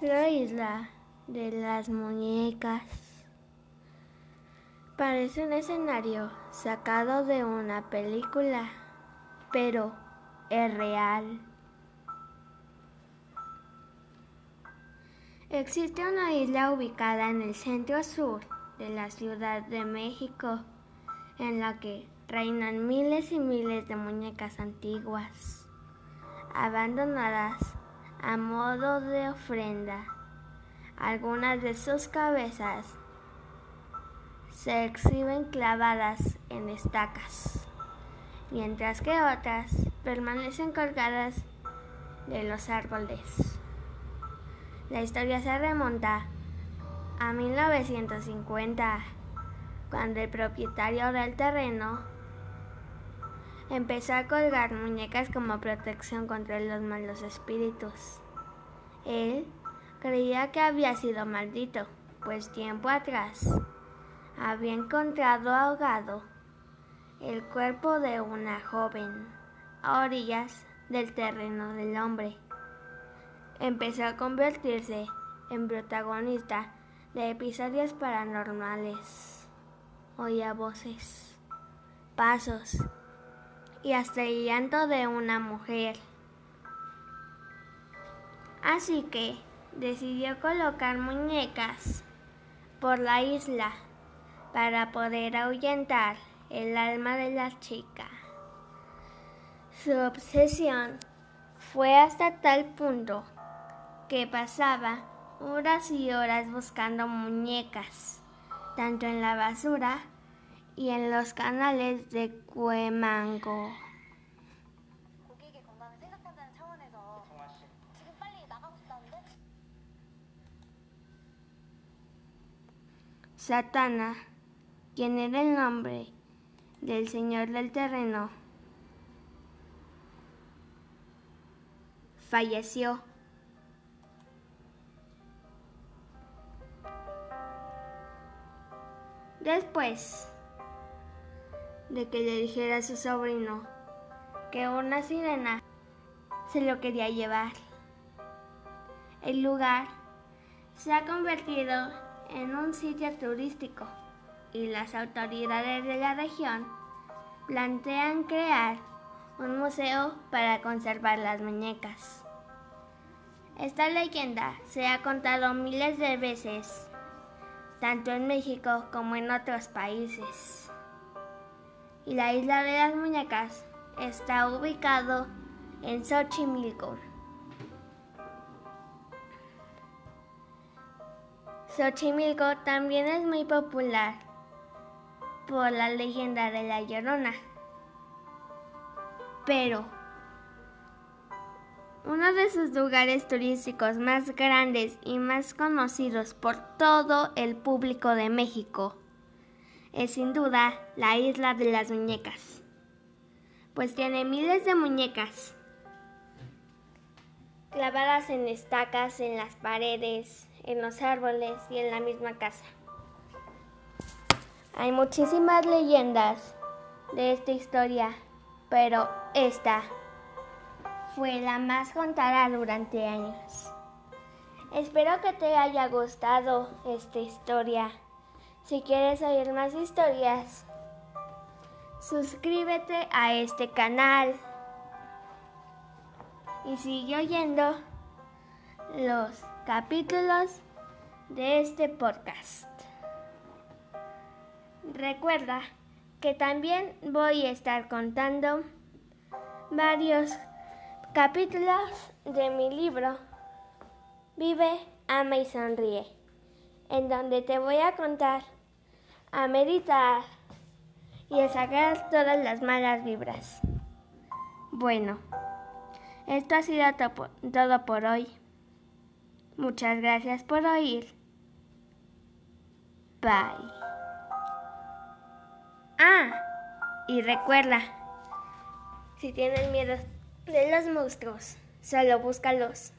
La isla de las muñecas parece un escenario sacado de una película, pero es real. Existe una isla ubicada en el centro sur de la Ciudad de México, en la que reinan miles y miles de muñecas antiguas, abandonadas a modo de ofrenda. Algunas de sus cabezas se exhiben clavadas en estacas, mientras que otras permanecen colgadas de los árboles. La historia se remonta a 1950, cuando el propietario del terreno Empezó a colgar muñecas como protección contra los malos espíritus. Él creía que había sido maldito, pues tiempo atrás había encontrado ahogado el cuerpo de una joven a orillas del terreno del hombre. Empezó a convertirse en protagonista de episodios paranormales. Oía voces, pasos y hasta el llanto de una mujer. Así que decidió colocar muñecas por la isla para poder ahuyentar el alma de la chica. Su obsesión fue hasta tal punto que pasaba horas y horas buscando muñecas, tanto en la basura y en los canales de Cuemango. Satana, quien era el nombre del señor del terreno, falleció. Después, de que le dijera a su sobrino que una sirena se lo quería llevar. El lugar se ha convertido en un sitio turístico y las autoridades de la región plantean crear un museo para conservar las muñecas. Esta leyenda se ha contado miles de veces, tanto en México como en otros países y la isla de las muñecas está ubicado en Xochimilco. Xochimilco también es muy popular por la leyenda de la Llorona. Pero uno de sus lugares turísticos más grandes y más conocidos por todo el público de México es sin duda la isla de las muñecas, pues tiene miles de muñecas clavadas en estacas, en las paredes, en los árboles y en la misma casa. Hay muchísimas leyendas de esta historia, pero esta fue la más contada durante años. Espero que te haya gustado esta historia. Si quieres oír más historias, suscríbete a este canal y sigue oyendo los capítulos de este podcast. Recuerda que también voy a estar contando varios capítulos de mi libro Vive, ama y sonríe, en donde te voy a contar a meditar y a sacar todas las malas vibras. Bueno, esto ha sido todo por hoy. Muchas gracias por oír. Bye. Ah, y recuerda, si tienes miedo de los monstruos, solo búscalos.